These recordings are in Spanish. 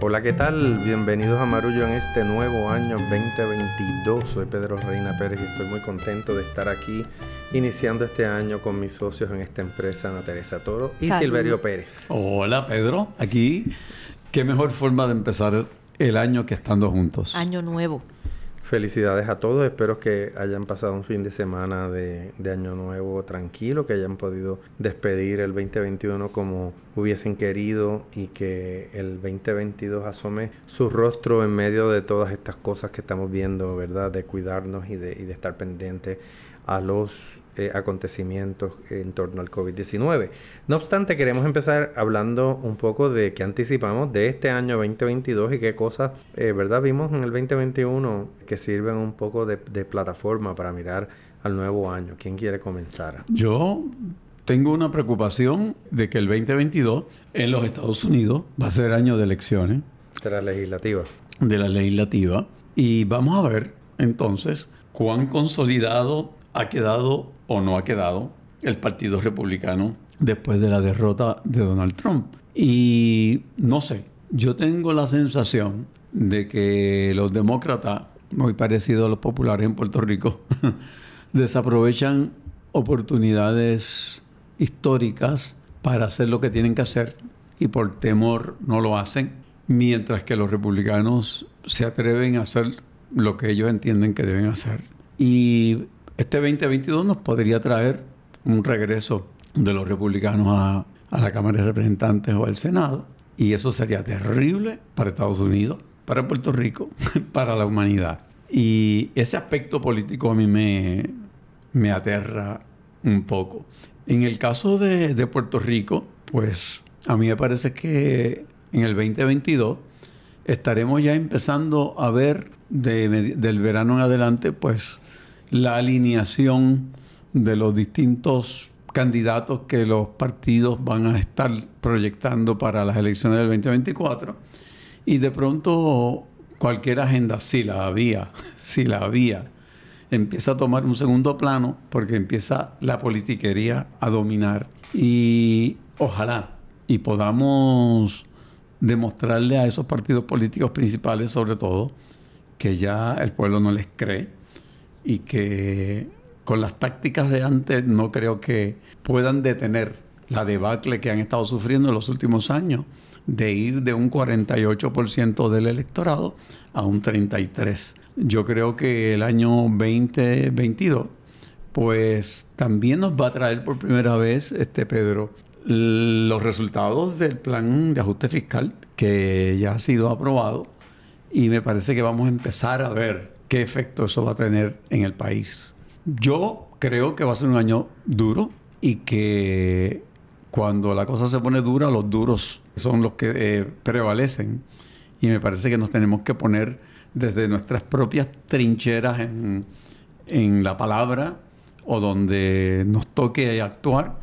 Hola, ¿qué tal? Bienvenidos a Marullo en este nuevo año 2022. Soy Pedro Reina Pérez y estoy muy contento de estar aquí iniciando este año con mis socios en esta empresa, Ana Teresa Toro y Silverio Pérez. Hola, Pedro, aquí. Qué mejor forma de empezar el año que estando juntos. Año nuevo. Felicidades a todos, espero que hayan pasado un fin de semana de, año nuevo tranquilo, que hayan podido despedir el 2021 como hubiesen querido y que el 2022 asome su rostro en medio de todas estas cosas que estamos viendo, ¿verdad? De cuidarnos y de, y de estar pendientes a los eh, acontecimientos en torno al COVID-19. No obstante, queremos empezar hablando un poco de qué anticipamos de este año 2022 y qué cosas, eh, ¿verdad? Vimos en el 2021 que sirven un poco de, de plataforma para mirar al nuevo año. ¿Quién quiere comenzar? Yo tengo una preocupación de que el 2022 en los Estados Unidos va a ser año de elecciones. De la legislativa. De la legislativa. Y vamos a ver entonces cuán consolidado ha quedado o no ha quedado el Partido Republicano después de la derrota de Donald Trump. Y no sé, yo tengo la sensación de que los demócratas, muy parecidos a los populares en Puerto Rico, desaprovechan oportunidades históricas para hacer lo que tienen que hacer y por temor no lo hacen, mientras que los republicanos se atreven a hacer lo que ellos entienden que deben hacer. Y este 2022 nos podría traer un regreso de los republicanos a, la Cámara de Representantes o al Senado. Y eso sería terrible para Estados Unidos, para Puerto Rico, para la humanidad. Y ese aspecto político a mí me, me aterra un poco. En el caso de, de, Puerto Rico, pues a mí me parece que en el 2022 estaremos ya empezando a ver del verano en adelante, pues la alineación de los distintos candidatos que los partidos van a estar proyectando para las elecciones del 2024 y de pronto cualquier agenda, si la había, si la había, empieza a tomar un segundo plano porque empieza la politiquería a dominar. Y ojalá y podamos demostrarle a esos partidos políticos principales sobre todo que ya el pueblo no les cree y que con las tácticas de antes no creo que puedan detener la debacle que han estado sufriendo en los últimos años de ir de un 48% del electorado a un 33%. Yo creo que el año 2022 pues también nos va a traer por primera vez, este Pedro, los resultados del plan de ajuste fiscal que ya ha sido aprobado y me parece que vamos a empezar a ver qué efecto eso va a tener en el país. Yo creo que va a ser un año duro y que cuando la cosa se pone dura, los duros son los que eh, prevalecen. Y me parece que nos tenemos que poner desde nuestras propias trincheras en, en la palabra o donde nos toque actuar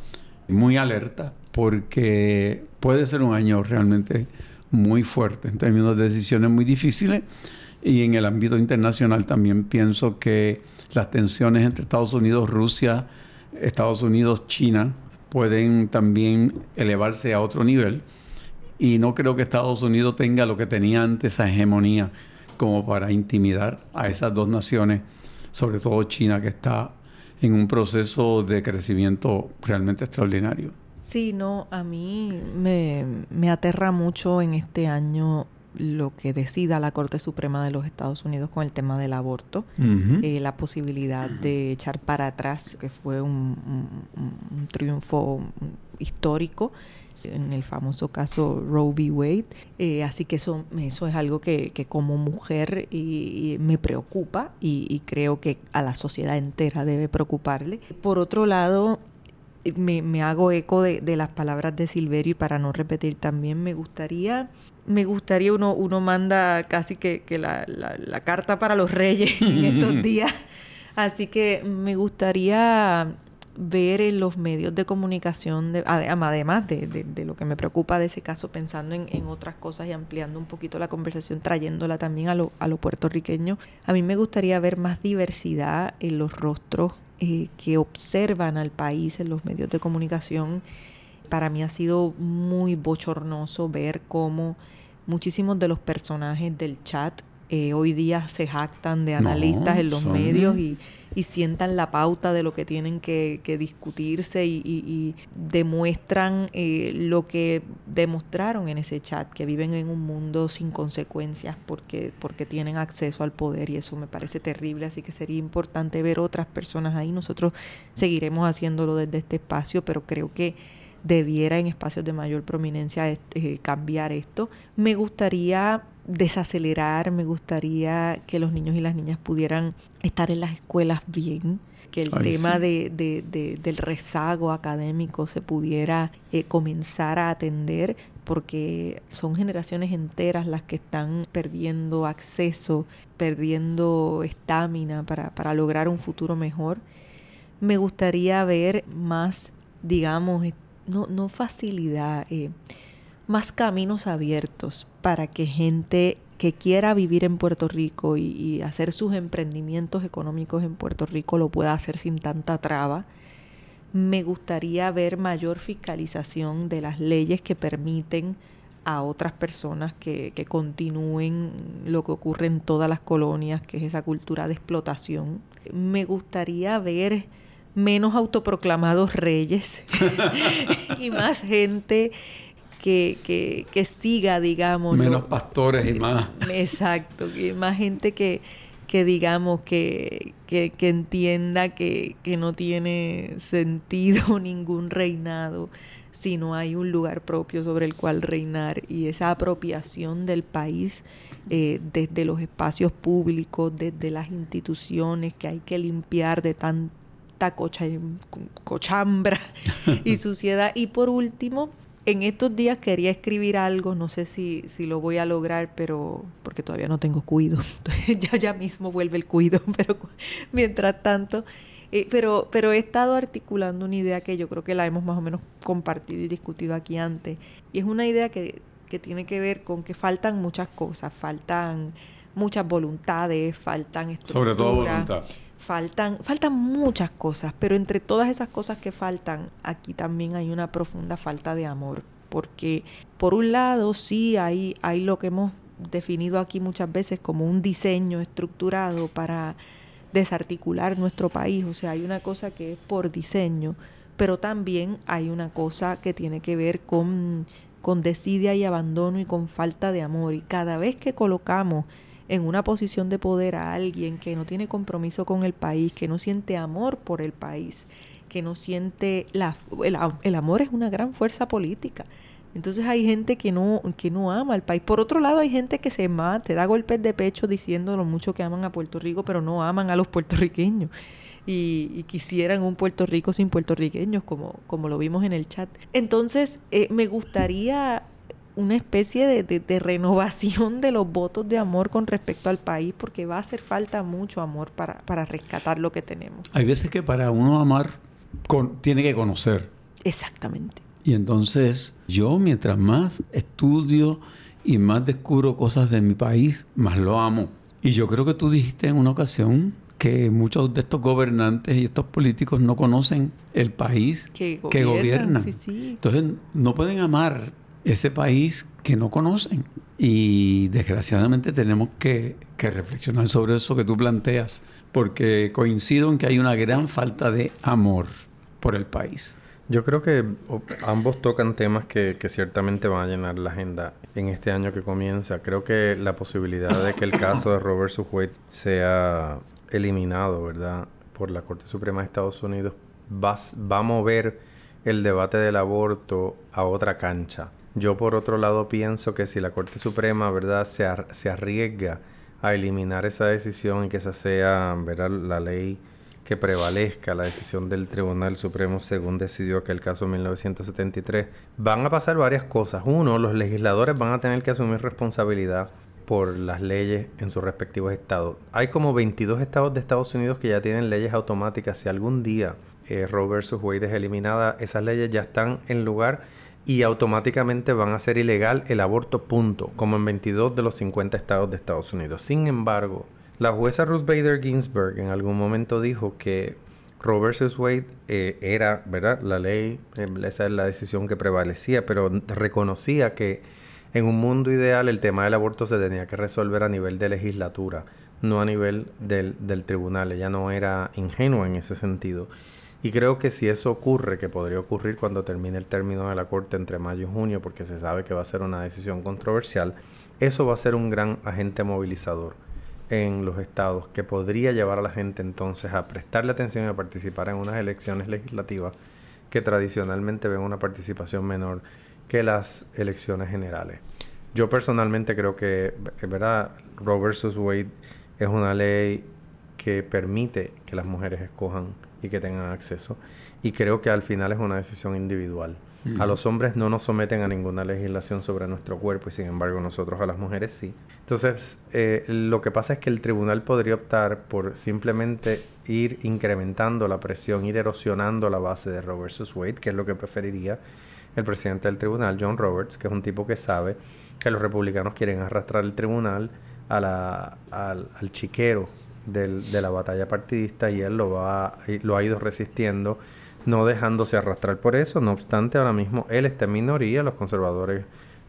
muy alerta, porque puede ser un año realmente muy fuerte en términos de decisiones muy difíciles y en el ámbito internacional también pienso que las tensiones entre Estados Unidos, Rusia, Estados Unidos, China pueden también elevarse a otro nivel. Y no creo que Estados Unidos tenga lo que tenía antes, esa hegemonía, como para intimidar a esas dos naciones, sobre todo China, que está en un proceso de crecimiento realmente extraordinario. Sí, no, a mí me, me aterra mucho en este año lo que decida la Corte Suprema de los Estados Unidos con el tema del aborto, eh, la posibilidad de echar para atrás, que fue un, triunfo histórico en el famoso caso Roe v. Wade. Eh, así que eso, eso es algo que, como mujer me preocupa y, y, creo que a la sociedad entera debe preocuparle. Por otro lado, me, hago eco de, las palabras de Silverio y para no repetir también me gustaría, me gustaría uno, uno manda casi que, la, la, carta para los reyes en estos días. Así que me gustaría ver en los medios de comunicación, además de, lo que me preocupa de ese caso, pensando en, otras cosas y ampliando un poquito la conversación, trayéndola también a lo, a lo puertorriqueño, a mí me gustaría ver más diversidad en los rostros eh, que observan al país en los medios de comunicación. Para mí ha sido muy bochornoso ver cómo muchísimos de los personajes del chat eh, hoy día se jactan de analistas en los medios y, sientan la pauta de lo que tienen que, discutirse y, demuestran eh, lo que demostraron en ese chat, que viven en un mundo sin consecuencias porque, porque tienen acceso al poder y eso me parece terrible, así que sería importante ver otras personas ahí. Nosotros seguiremos haciéndolo desde este espacio, pero creo que debiera en espacios de mayor prominencia eh, cambiar esto. Me gustaría desacelerar, me gustaría que los niños y las niñas pudieran estar en las escuelas bien, que el tema de, de, del rezago académico se pudiera eh, comenzar a atender, porque son generaciones enteras las que están perdiendo acceso, perdiendo estamina para, para lograr un futuro mejor. Me gustaría ver más, digamos, no, no facilidad, eh, más caminos abiertos para que gente que quiera vivir en Puerto Rico y, hacer sus emprendimientos económicos en Puerto Rico lo pueda hacer sin tanta traba. Me gustaría ver mayor fiscalización de las leyes que permiten a otras personas que, que continúen lo que ocurre en todas las colonias, que es esa cultura de explotación. Me gustaría ver menos autoproclamados reyes y más gente que, que, siga, digamos. Menos pastores y más. Exacto, y más gente que, que digamos, que, que, que entienda que, que no tiene sentido ningún reinado si no hay un lugar propio sobre el cual reinar y esa apropiación del país eh, desde los espacios públicos, desde las instituciones que hay que limpiar de tanta cocha, cochambra y suciedad. Y por último, en estos días quería escribir algo, no sé si, si lo voy a lograr, pero porque todavía no tengo cuido. ya, ya mismo vuelve el cuido, pero mientras tanto. Eh, pero, pero he estado articulando una idea que yo creo que la hemos más o menos compartido y discutido aquí antes. Y es una idea que, que tiene que ver con que faltan muchas cosas, faltan muchas voluntades, faltan estructuras. Sobre todo voluntad. Faltan, faltan muchas cosas, pero entre todas esas cosas que faltan, aquí también hay una profunda falta de amor. Porque por un lado sí hay, hay lo que hemos definido aquí muchas veces como un diseño estructurado para desarticular nuestro país. O sea, hay una cosa que es por diseño, pero también hay una cosa que tiene que ver con, con desidia y abandono y con falta de amor. Y cada vez que colocamos en una posición de poder a alguien que no tiene compromiso con el país, que no siente amor por el país, que no siente la, el, amor es una gran fuerza política. Entonces hay gente que no, que no ama al país. Por otro lado, hay gente que se mata, da golpes de pecho diciendo lo mucho que aman a Puerto Rico, pero no aman a los puertorriqueños. Y, quisieran un Puerto Rico sin puertorriqueños, como, como lo vimos en el chat. Entonces, eh, me gustaría una especie de, renovación de los votos de amor con respecto al país, porque va a hacer falta mucho amor para, para rescatar lo que tenemos. Hay veces que para uno amar tiene que conocer. Exactamente. Y entonces yo mientras más estudio y más descubro cosas de mi país, más lo amo. Y yo creo que tú dijiste en una ocasión que muchos de estos gobernantes y estos políticos no conocen el país que, gobiernan. Entonces no pueden amar ese país que no conocen. Y desgraciadamente tenemos que, reflexionar sobre eso que tú planteas, porque coincido en que hay una gran falta de amor por el país. Yo creo que ambos tocan temas que, ciertamente van a llenar la agenda en este año que comienza. Creo que la posibilidad de que el caso de Robert Wade sea eliminado, ¿verdad?, por la Corte Suprema de Estados Unidos va, va a mover el debate del aborto a otra cancha. Yo por otro lado pienso que si la Corte Suprema, ¿verdad?, se, se arriesga a eliminar esa decisión y que esa sea, la ley que prevalezca la decisión del Tribunal Supremo según decidió aquel caso en 1973, van a pasar varias cosas. Uno, los legisladores van a tener que asumir responsabilidad por las leyes en sus respectivos estados. Hay como 22 estados de Estados Unidos que ya tienen leyes automáticas. Si algún día eh, Roe versus Wade es eliminada, esas leyes ya están en lugar y automáticamente van a ser ilegal el aborto punto, como en 22 de los 50 estados de Estados Unidos. Sin embargo, la jueza Ruth Bader Ginsburg en algún momento dijo que Roe vs. Wade eh, era, ¿verdad? La ley, eh, esa es la decisión que prevalecía, pero reconocía que En un mundo ideal el tema del aborto se tenía que resolver a nivel de legislatura, no a nivel del, del tribunal. Ella no era ingenua en ese sentido. Y creo que si eso ocurre, que podría ocurrir cuando termine el término de la Corte entre mayo y junio, porque se sabe que va a ser una decisión controversial, eso va a ser un gran agente movilizador en los estados que podría llevar a la gente entonces a prestarle atención y a participar en unas elecciones legislativas que tradicionalmente ven una participación menor que las elecciones generales. Yo personalmente creo que, ¿verdad? Roe versus Wade es una ley que permite que las mujeres escojan y que tengan acceso. Y creo que al final es una decisión individual. A los hombres no nos someten a ninguna legislación sobre nuestro cuerpo y sin embargo nosotros a las mujeres sí. Entonces, eh, lo que pasa es que el tribunal podría optar por simplemente ir incrementando la presión, ir erosionando la base de Roe versus Wade, que es lo que preferiría el presidente del tribunal, John Roberts, que es un tipo que sabe que los republicanos quieren arrastrar el tribunal a la, al, al chiquero del, de la batalla partidista y él lo, va, lo ha ido resistiendo, no dejándose arrastrar por eso. No obstante, ahora mismo él está en minoría, los conservadores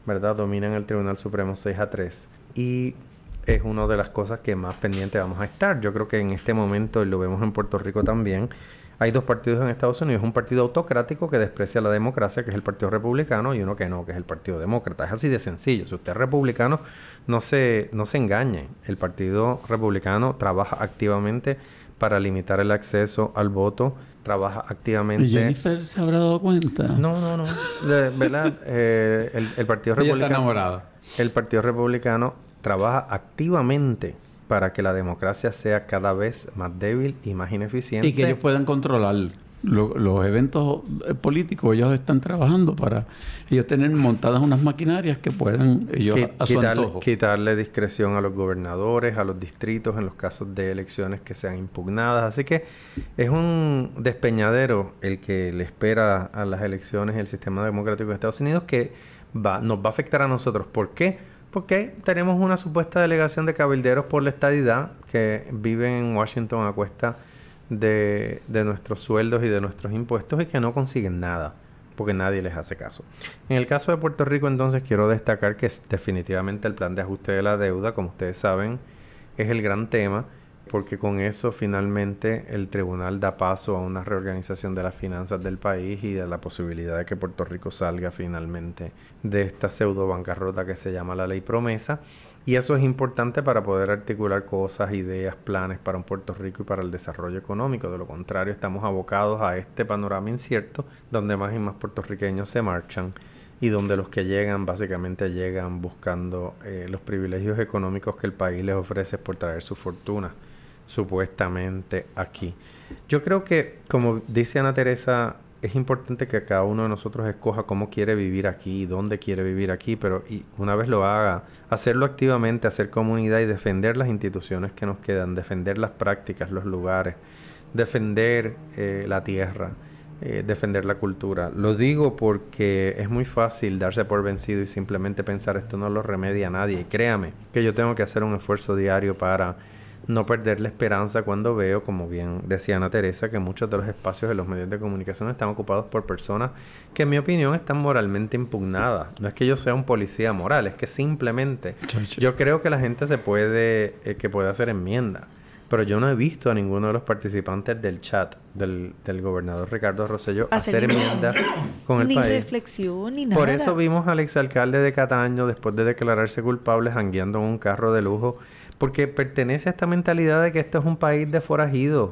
¿verdad? dominan el Tribunal Supremo 6 a 3 y es una de las cosas que más pendiente vamos a estar. Yo creo que en este momento, y lo vemos en Puerto Rico también, hay dos partidos en Estados Unidos, un partido autocrático que desprecia la democracia, que es el Partido Republicano, y uno que no, que es el Partido Demócrata. Es así de sencillo. Si usted es republicano, no se, no se engañe. El Partido Republicano trabaja activamente para limitar el acceso al voto, trabaja activamente... ¿Y Jennifer se habrá dado cuenta? No, no, no. ¿Verdad? Eh, el, Partido Republicano... El Partido Republicano trabaja activamente para que la democracia sea cada vez más débil y más ineficiente. Y que ellos puedan controlar los eventos eh, políticos. Ellos están trabajando para ellos tener montadas unas maquinarias que puedan ellos a quitarle, quitarle discreción a los gobernadores, a los distritos en los casos de elecciones que sean impugnadas. Así que es un despeñadero el que le espera a las elecciones el sistema democrático de Estados Unidos que va, nos va a afectar a nosotros. ¿Por qué? Porque tenemos una supuesta delegación de cabilderos por la estadidad que viven en Washington a cuesta de, nuestros sueldos y de nuestros impuestos y que no consiguen nada porque nadie les hace caso. En el caso de Puerto Rico, entonces, quiero destacar que definitivamente el plan de ajuste de la deuda, como ustedes saben, es el gran tema porque con eso finalmente el tribunal da paso a una reorganización de las finanzas del país y de la posibilidad de que Puerto Rico salga finalmente de esta pseudo bancarrota que se llama la ley promesa. Y eso es importante para poder articular cosas, ideas, planes para un Puerto Rico y para el desarrollo económico. De lo contrario, estamos abocados a este panorama incierto donde más y más puertorriqueños se marchan y donde los que llegan básicamente llegan buscando eh, los privilegios económicos que el país les ofrece por traer su fortuna supuestamente aquí. Yo creo que, como dice Ana Teresa, es importante que cada uno de nosotros escoja cómo quiere vivir aquí, dónde quiere vivir aquí, pero y una vez lo haga, hacerlo activamente, hacer comunidad y defender las instituciones que nos quedan, defender las prácticas, los lugares, defender eh, la tierra, eh, defender la cultura. Lo digo porque es muy fácil darse por vencido y simplemente pensar esto no lo remedia a nadie. Y créame que yo tengo que hacer un esfuerzo diario para no perder la esperanza cuando veo, como bien decía Ana Teresa, que muchos de los espacios de los medios de comunicación están ocupados por personas que en mi opinión están moralmente impugnadas. No es que yo sea un policía moral, es que simplemente yo creo que la gente se puede, eh, que puede hacer enmienda. Pero yo no he visto a ninguno de los participantes del chat del, del gobernador Ricardo Rosselló hacer, enmienda con el ni país. reflexión ni nada. Por eso vimos al exalcalde de Cataño, después de declararse culpable, jangueando en un carro de lujo porque pertenece a esta mentalidad de que este es un país de forajidos.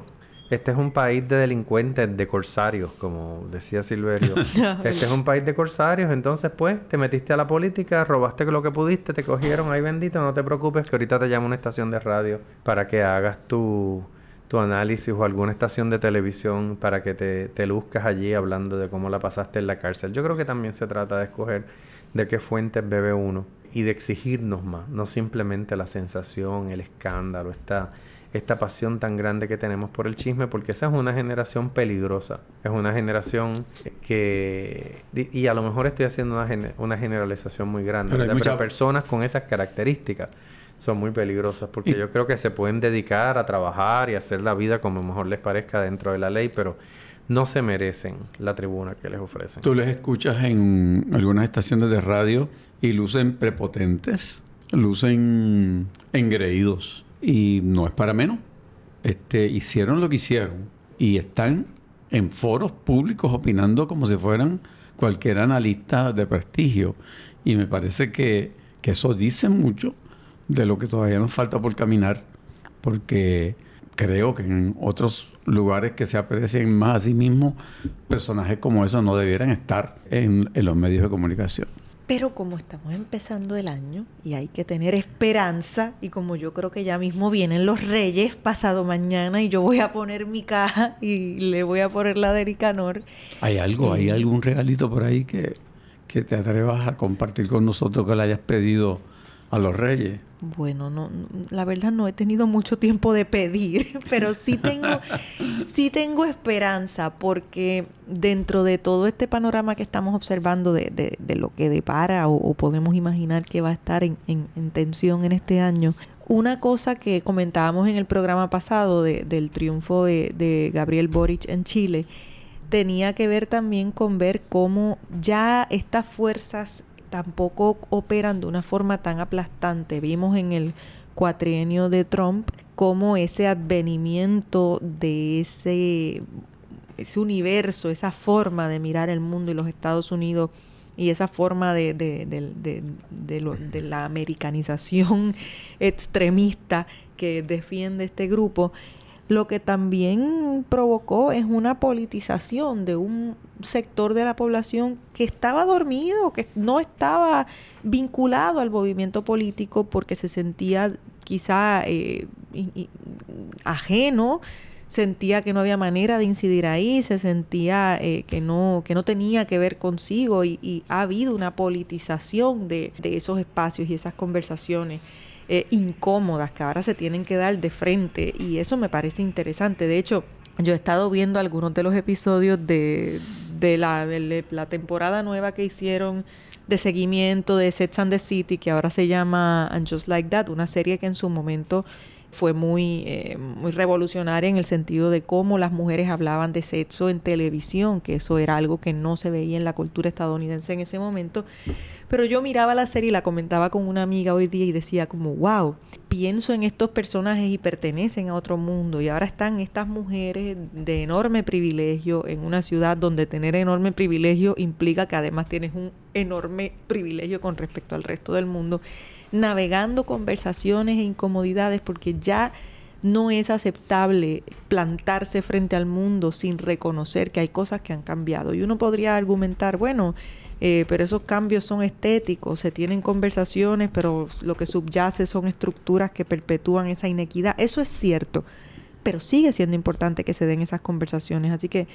Este es un país de delincuentes, de corsarios, como decía Silverio. este es un país de corsarios, entonces pues te metiste a la política, robaste lo que pudiste, te cogieron, ay bendito, no te preocupes que ahorita te llamo a una estación de radio para que hagas tu, tu análisis o alguna estación de televisión para que te, te luzcas allí hablando de cómo la pasaste en la cárcel. Yo creo que también se trata de escoger de qué fuentes bebe uno y de exigirnos más, no simplemente la sensación, el escándalo, esta, esta pasión tan grande que tenemos por el chisme, porque esa es una generación peligrosa, es una generación que, y a lo mejor estoy haciendo una, una generalización muy grande, pero, muchas personas con esas características son muy peligrosas, porque yo creo que se pueden dedicar a trabajar y hacer la vida como mejor les parezca dentro de la ley, pero no se merecen la tribuna que les ofrecen. Tú les escuchas en algunas estaciones de radio y lucen prepotentes, lucen engreídos y no es para menos. Este, hicieron lo que hicieron y están en foros públicos opinando como si fueran cualquier analista de prestigio. Y me parece que, que eso dice mucho de lo que todavía nos falta por caminar, porque creo que en otros lugares que se aprecien más a sí mismos, personajes como esos no debieran estar en, en los medios de comunicación. Pero como estamos empezando el año y hay que tener esperanza, y como yo creo que ya mismo vienen los reyes pasado mañana y yo voy a poner mi caja y le voy a poner la de Ricanor. ¿Hay algo, hay algún regalito por ahí que, que te atrevas a compartir con nosotros que le hayas pedido a los reyes? Bueno, no, la verdad no he tenido mucho tiempo de pedir, pero sí tengo, sí tengo esperanza porque dentro de todo este panorama que estamos observando de, de, lo que depara o, podemos imaginar que va a estar en, en, tensión en este año, una cosa que comentábamos en el programa pasado del triunfo de Gabriel Boric en Chile, tenía que ver también con ver cómo ya estas fuerzas tampoco operan de una forma tan aplastante. Vimos en el cuatrienio de Trump cómo ese advenimiento de ese, ese universo, esa forma de mirar el mundo y los Estados Unidos y esa forma de, de, de la americanización extremista que defiende este grupo, lo que también provocó es una politización de un sector de la población que estaba dormido, que no estaba vinculado al movimiento político porque se sentía quizá eh, ajeno, sentía que no había manera de incidir ahí, se sentía eh, que, no, que no tenía que ver consigo y, ha habido una politización de, de esos espacios y esas conversaciones. Eh, incómodas que ahora se tienen que dar de frente y eso me parece interesante. De hecho, yo he estado viendo algunos de los episodios de, de, la, la temporada nueva que hicieron de seguimiento de Sex and the City, que ahora se llama And Just Like That, una serie que en su momento fue muy, eh, muy revolucionaria en el sentido de cómo las mujeres hablaban de sexo en televisión, que eso era algo que no se veía en la cultura estadounidense en ese momento. Pero yo miraba la serie y la comentaba con una amiga hoy día y decía como, wow, pienso en estos personajes y pertenecen a otro mundo. Y ahora están estas mujeres de enorme privilegio en una ciudad donde tener enorme privilegio implica que además tienes un enorme privilegio con respecto al resto del mundo navegando conversaciones e incomodidades porque ya no es aceptable plantarse frente al mundo sin reconocer que hay cosas que han cambiado. Y uno podría argumentar, bueno, eh, pero esos cambios son estéticos, se tienen conversaciones, pero lo que subyace son estructuras que perpetúan esa inequidad. Eso es cierto, pero sigue siendo importante que se den esas conversaciones. Así que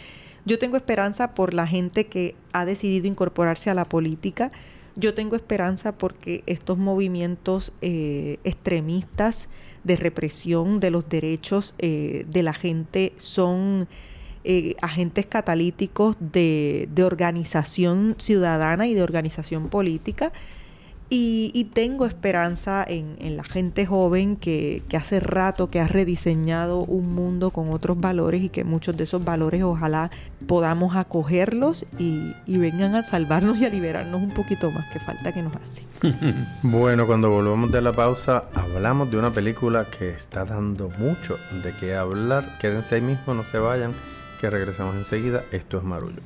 yo tengo esperanza por la gente que ha decidido incorporarse a la política yo tengo esperanza porque estos movimientos eh, extremistas de represión de los derechos eh, de la gente son eh, agentes catalíticos de, de organización ciudadana y de organización política y, tengo esperanza en, la gente joven que, hace rato que ha rediseñado un mundo con otros valores y que muchos de esos valores ojalá podamos acogerlos y, vengan a salvarnos y a liberarnos un poquito más, que falta que nos hace. bueno, cuando volvamos de la pausa, hablamos de una película que está dando mucho de qué hablar. Quédense ahí mismo, no se vayan, que regresamos enseguida. Esto es Marullo.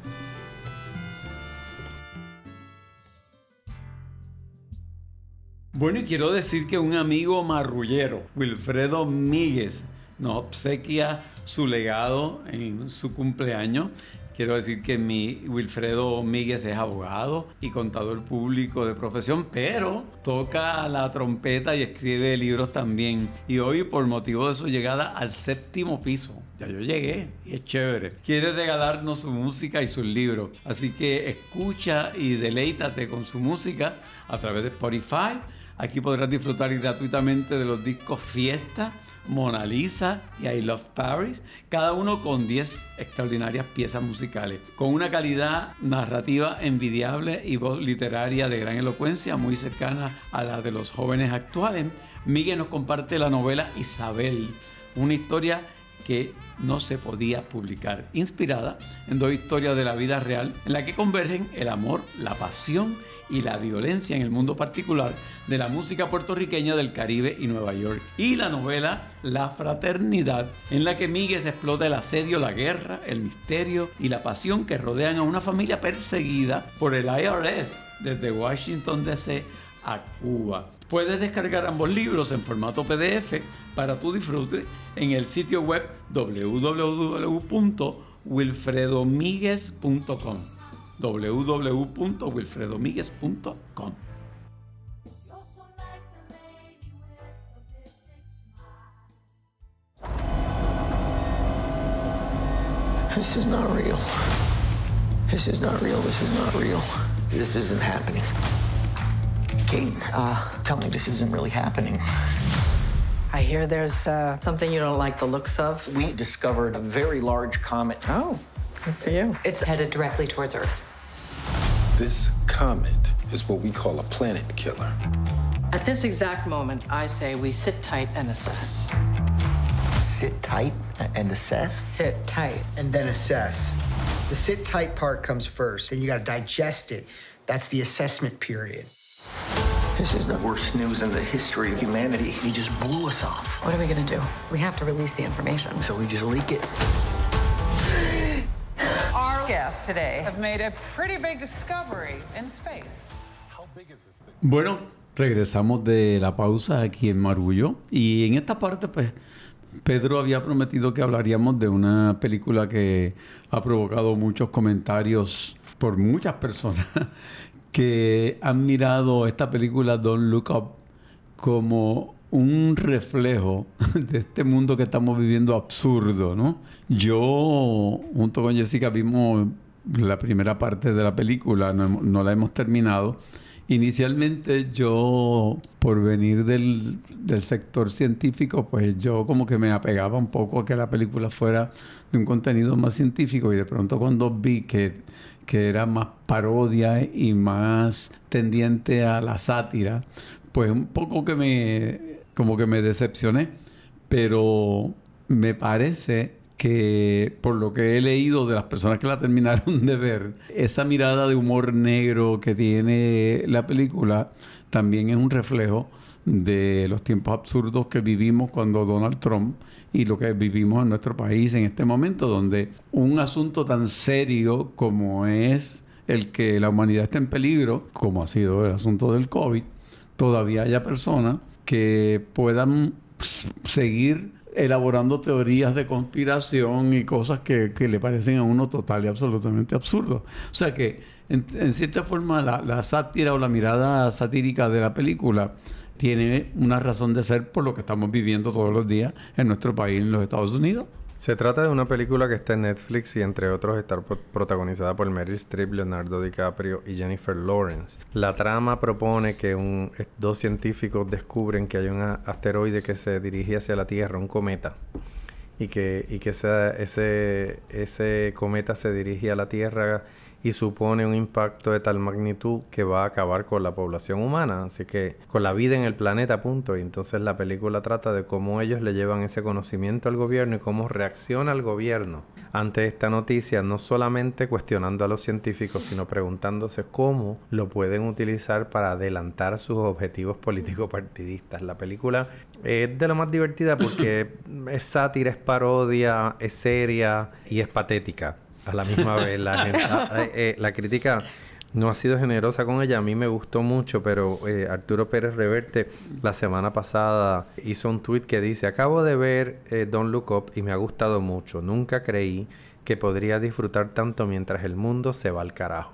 Bueno, y quiero decir que un amigo marrullero, Wilfredo Míguez, nos obsequia su legado en su cumpleaños. Quiero decir que mi Wilfredo Míguez es abogado y contador público de profesión, pero toca la trompeta y escribe libros también. Y hoy, por motivo de su llegada al séptimo piso, ya yo llegué y es chévere. Quiere regalarnos su música y sus libros. Así que escucha y deleítate con su música a través de Spotify Aquí podrás disfrutar gratuitamente de los discos Fiesta, Mona Lisa y I Love Paris, cada uno con 10 extraordinarias piezas musicales, con una calidad narrativa envidiable y voz literaria de gran elocuencia, muy cercana a la de los jóvenes actuales. Miguel nos comparte la novela Isabel, una historia que no se podía publicar, inspirada en dos historias de la vida real en la que convergen el amor, la pasión y la violencia en el mundo particular de la música puertorriqueña del Caribe y Nueva York. Y la novela La Fraternidad, en la que Miguel explota el asedio, la guerra, el misterio y la pasión que rodean a una familia perseguida por el IRS desde Washington DC a Cuba. Puedes descargar ambos libros en formato PDF para tu disfrute en el sitio web www.wilfredomiguez.com www.wilfredomiguez.com This is not real. This is not real. This is not real. This isn't happening. Kate, uh, tell me this isn't really happening. I hear there's uh, something you don't like the looks of. We discovered a very large comet. Oh, good for you. It's headed directly towards Earth. This comet is what we call a planet killer. At this exact moment, I say we sit tight and assess. Sit tight and assess? Sit tight. and then assess. The sit tight part comes first, then you got to digest it. That's the assessment period. This is the worst news in the history of humanity. He just blew us off. What are we gonna do? We have to release the information. So we just leak it. Our guests today have made a pretty big discovery in space. Bueno, regresamos de la pausa aquí en Marullo y en esta parte pues Pedro había prometido que hablaríamos de una película que ha provocado muchos comentarios por muchas personas que han mirado esta película Don't Look Up como un reflejo de este mundo que estamos viviendo absurdo, ¿no? Yo, junto con Jessica, vimos la primera parte de la película, no, no la hemos terminado. Inicialmente yo, por venir del, del sector científico, pues yo como que me apegaba un poco a que la película fuera de un contenido más científico y de pronto cuando vi que, que era más parodia y más tendiente a la sátira, pues un poco que me, como que me decepcioné, pero me parece que por lo que he leído de las personas que la terminaron de ver, esa mirada de humor negro que tiene la película también es un reflejo de los tiempos absurdos que vivimos cuando Donald Trump y lo que vivimos en nuestro país en este momento, donde un asunto tan serio como es el que la humanidad está en peligro, como ha sido el asunto del COVID, todavía haya personas que puedan s- seguir elaborando teorías de conspiración y cosas que, le parecen a uno total y absolutamente absurdo. O sea que, en, cierta forma, la sátira o la mirada satírica de la película tiene una razón de ser por lo que estamos viviendo todos los días en nuestro país, en los Estados Unidos. Se trata de una película que está en Netflix y entre otros está pro- protagonizada por Meryl Streep, Leonardo DiCaprio y Jennifer Lawrence. La trama propone que un- dos científicos descubren que hay un asteroide que se dirige hacia la Tierra, un cometa, y que, y que ese, ese cometa se dirige a la Tierra y supone un impacto de tal magnitud que va a acabar con la población humana, así que con la vida en el planeta, punto. Y entonces la película trata de cómo ellos le llevan ese conocimiento al gobierno y cómo reacciona el gobierno ante esta noticia, no solamente cuestionando a los científicos, sino preguntándose cómo lo pueden utilizar para adelantar sus objetivos políticos partidistas. La película es de lo más divertida porque es sátira, es parodia, es seria y es patética a la misma vez. La, gente- ah, eh, eh, la crítica no ha sido generosa con ella. A mí me gustó mucho, pero eh, Arturo Pérez Reverte la semana pasada hizo un tweet que dice, acabo de ver eh, Don't Look Up y me ha gustado mucho. Nunca creí que podría disfrutar tanto mientras el mundo se va al carajo.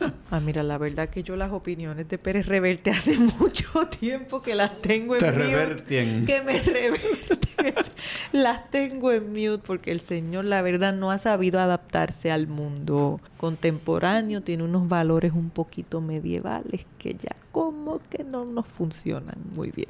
Ah, mira, la verdad que yo las opiniones de Pérez Reverte hace mucho tiempo que las tengo en Te mute. Que me reverten. las tengo en mute porque el señor, la verdad, no ha sabido adaptarse al mundo contemporáneo. Tiene unos valores un poquito medievales que ya como que no nos funcionan muy bien.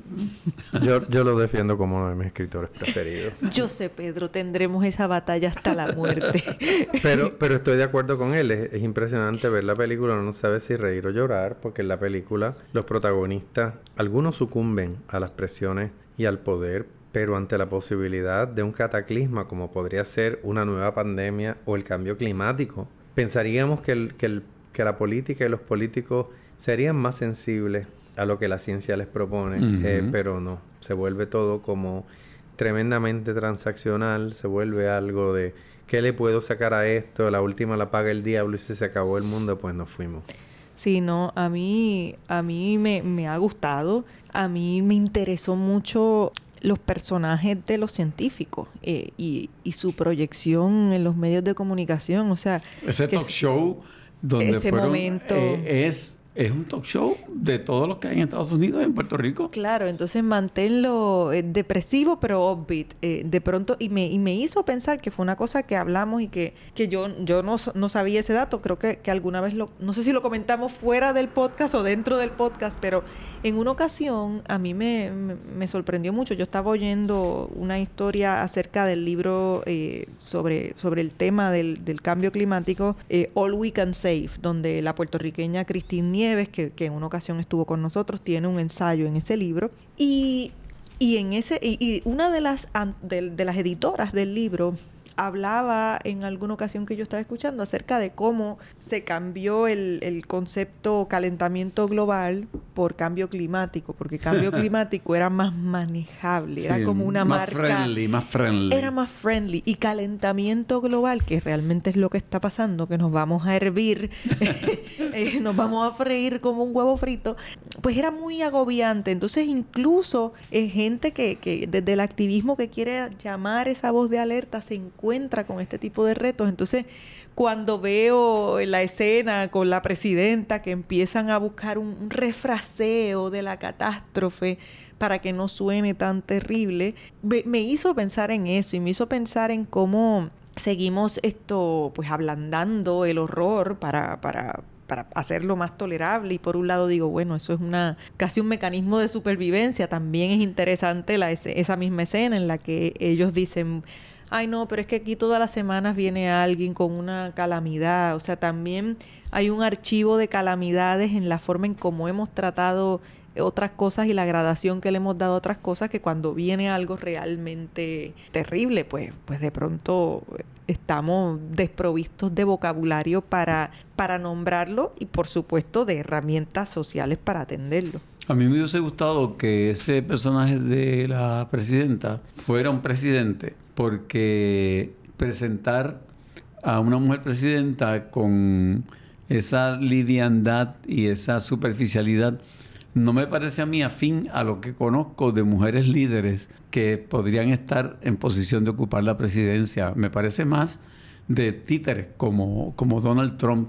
Yo, yo lo defiendo como uno de mis escritores preferidos. Yo sé, Pedro, tendremos esa batalla hasta la muerte. Pero, pero estoy de acuerdo con él. Es, es impresionante ver la película. Uno no sabe si reír o llorar, porque en la película los protagonistas, algunos sucumben a las presiones y al poder pero ante la posibilidad de un cataclisma como podría ser una nueva pandemia o el cambio climático, pensaríamos que, el, que, el, que la política y los políticos serían más sensibles a lo que la ciencia les propone, eh, pero no, se vuelve todo como tremendamente transaccional, se vuelve algo de ¿qué le puedo sacar a esto? La última la paga el diablo y si se acabó el mundo, pues nos fuimos. Sí, no, a mí, a mí me, me ha gustado, a mí me interesó mucho los personajes de los científicos eh, y, y, su proyección en los medios de comunicación, o sea... Ese talk show donde ese momento... Eh, es es un talk show de todos los que hay en Estados Unidos, en Puerto Rico. Claro, entonces manténlo eh, depresivo pero upbeat. Eh, de pronto, y me, y me hizo pensar que fue una cosa que hablamos y que, que yo, yo no, no sabía ese dato. Creo que, que alguna vez lo, no sé si lo comentamos fuera del podcast o dentro del podcast, pero en una ocasión a mí me, me, sorprendió mucho. Yo estaba oyendo una historia acerca del libro eh, sobre, sobre el tema del, del cambio climático, All We Can Save, donde la puertorriqueña Christine Nieves que, en una ocasión estuvo con nosotros, tiene un ensayo en ese libro. Y, en ese, y, una de las, de las editoras del libro hablaba en alguna ocasión que yo estaba escuchando acerca de cómo se cambió el, el concepto calentamiento global por cambio climático, porque cambio climático era más manejable, era como una más marca. Friendly, más friendly. Era más friendly. Y calentamiento global, que realmente es lo que está pasando, que nos vamos a hervir, eh, nos vamos a freír como un huevo frito, pues era muy agobiante. Entonces, incluso eh, gente que, que desde el activismo que quiere llamar esa voz de alerta se encuentra encuentra con este tipo de retos. Entonces, cuando veo la escena con la presidenta que empiezan a buscar un, refraseo de la catástrofe para que no suene tan terrible, me, hizo pensar en eso y me hizo pensar en cómo seguimos esto, pues ablandando el horror para, para, para hacerlo más tolerable y por un lado digo, bueno, eso es una casi un mecanismo de supervivencia, también es interesante la, esa misma escena en la que ellos dicen, ay no, pero es que aquí todas las semanas viene alguien con una calamidad. O sea, también hay un archivo de calamidades en la forma en cómo hemos tratado otras cosas y la gradación que le hemos dado a otras cosas que cuando viene algo realmente terrible, pues, pues de pronto estamos desprovistos de vocabulario para, para nombrarlo y por supuesto de herramientas sociales para atenderlo. A mí me hubiese gustado que ese personaje de la presidenta fuera un presidente porque presentar a una mujer presidenta con esa liviandad y esa superficialidad no me parece a mí afín a lo que conozco de mujeres líderes que podrían estar en posición de ocupar la presidencia. Me parece más de títeres como, como Donald Trump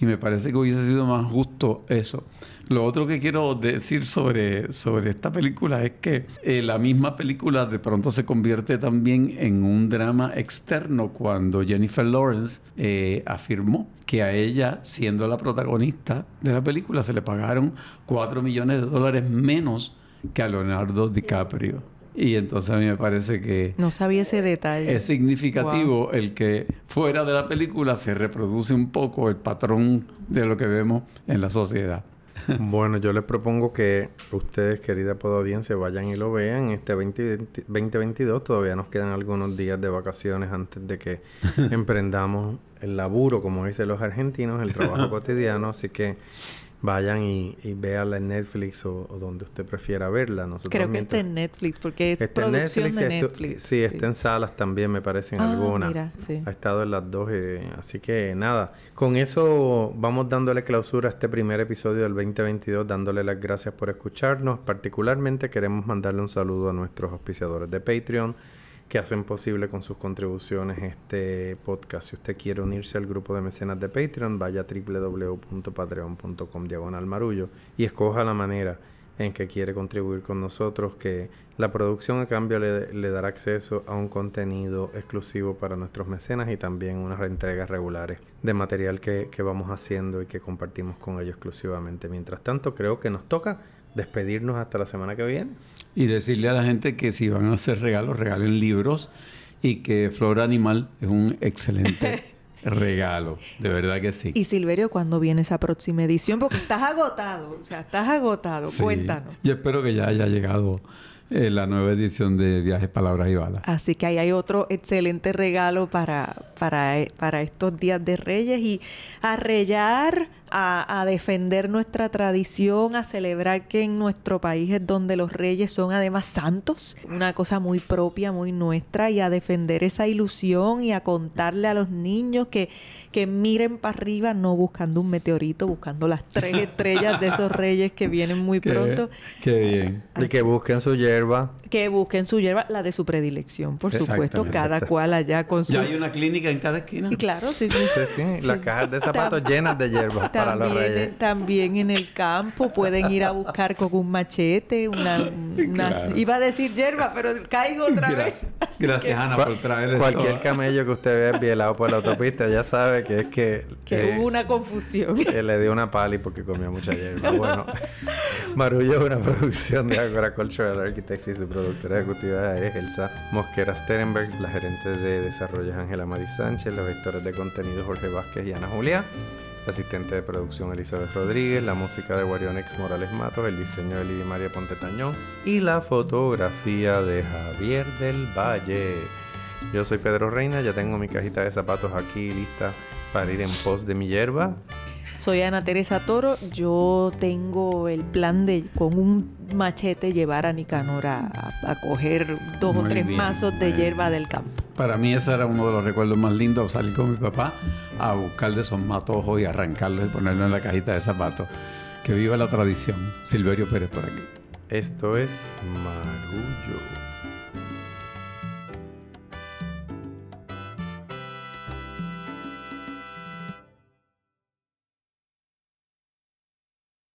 y me parece que hubiese sido más justo eso. Lo otro que quiero decir sobre, sobre esta película es que eh, la misma película de pronto se convierte también en un drama externo cuando Jennifer Lawrence eh, afirmó que a ella, siendo la protagonista de la película, se le pagaron 4 millones de dólares menos que a Leonardo DiCaprio. Y entonces a mí me parece que... No sabía ese detalle. Es significativo el que fuera de la película se reproduce un poco el patrón de lo que vemos en la sociedad. Bueno, yo les propongo que ustedes, querida audiencia, vayan y lo vean. Este 2022 todavía nos quedan algunos días de vacaciones antes de que emprendamos el laburo, como dicen los argentinos, el trabajo cotidiano. Así que vayan y, y véanla en Netflix o, donde usted prefiera verla. Nosotros Creo que está en Netflix porque es producción de Netflix. sí, está en salas también, me parece, en ah, algunas. Ha estado en las dos. Eh, así que nada, con eso vamos dándole clausura a este primer episodio del 2022, dándole las gracias por escucharnos. Particularmente queremos mandarle un saludo a nuestros auspiciadores de Patreon que hacen posible con sus contribuciones este podcast. Si usted quiere unirse al grupo de mecenas de Patreon, vaya a www.patreon.com diagonal marullo y escoja la manera en que quiere contribuir con nosotros, que la producción a cambio le, dará acceso a un contenido exclusivo para nuestros mecenas y también unas entregas regulares de material que, que vamos haciendo y que compartimos con ellos exclusivamente. Mientras tanto, creo que nos toca despedirnos hasta la semana que viene. Y decirle a la gente que si van a hacer regalos, regalen libros y que Flora Animal es un excelente regalo, de verdad que sí. Y Silverio, ¿cuándo viene esa próxima edición? Porque estás agotado, o sea, estás agotado, cuéntanos. Yo espero que ya haya llegado eh, la nueva edición de Viajes, Palabras y Balas. Así que ahí hay otro excelente regalo para, para, para estos días de Reyes y a rellar, a, a, defender nuestra tradición, a celebrar que en nuestro país es donde los reyes son además santos, una cosa muy propia, muy nuestra, y a defender esa ilusión y a contarle a los niños que que miren para arriba, no buscando un meteorito, buscando las tres estrellas de esos reyes que vienen muy pronto. Qué bien. Y que busquen su hierba. Que busquen su hierba, la de su predilección, por supuesto, cada cual allá con su... Ya hay una clínica en cada esquina. Claro, sí, sí. Sí, sí. Las cajas de zapatos llenas de hierba para los reyes. También en el campo pueden ir a buscar con un machete, una... Iba a decir hierba, pero caigo otra vez. Así Gracias, Ana, por traer Cualquier camello que usted vea bielado por la autopista ya sabe que es que... Que hubo una confusión. Que le dio una pali porque comía mucha hierba. Bueno, Marullo es una producción de Agora Cultural Architects y su productora ejecutiva es Elsa Mosquera Sterenberg, la gerente de desarrollo es Ángela Mari Sánchez, los vectores de contenido Jorge Vázquez y Ana Julia, la asistente de producción Elizabeth Rodríguez, la música de Guarionex Morales Matos, el diseño de Lidia María Ponte Tañón y la fotografía de Javier del Valle. Yo soy Pedro Reina, ya tengo mi cajita de zapatos aquí lista para ir en pos de mi hierba. Soy Ana Teresa Toro. Yo tengo el plan de con un machete llevar a Nicanor a, a coger dos Muy o tres bien. mazos de hierba del campo. Para mí ese era uno de los recuerdos más lindos, salir con mi papá a buscar de esos matojos y arrancarlos y ponerlos en la cajita de zapatos. Que viva la tradición. Silverio Pérez por aquí. Esto es Marullo.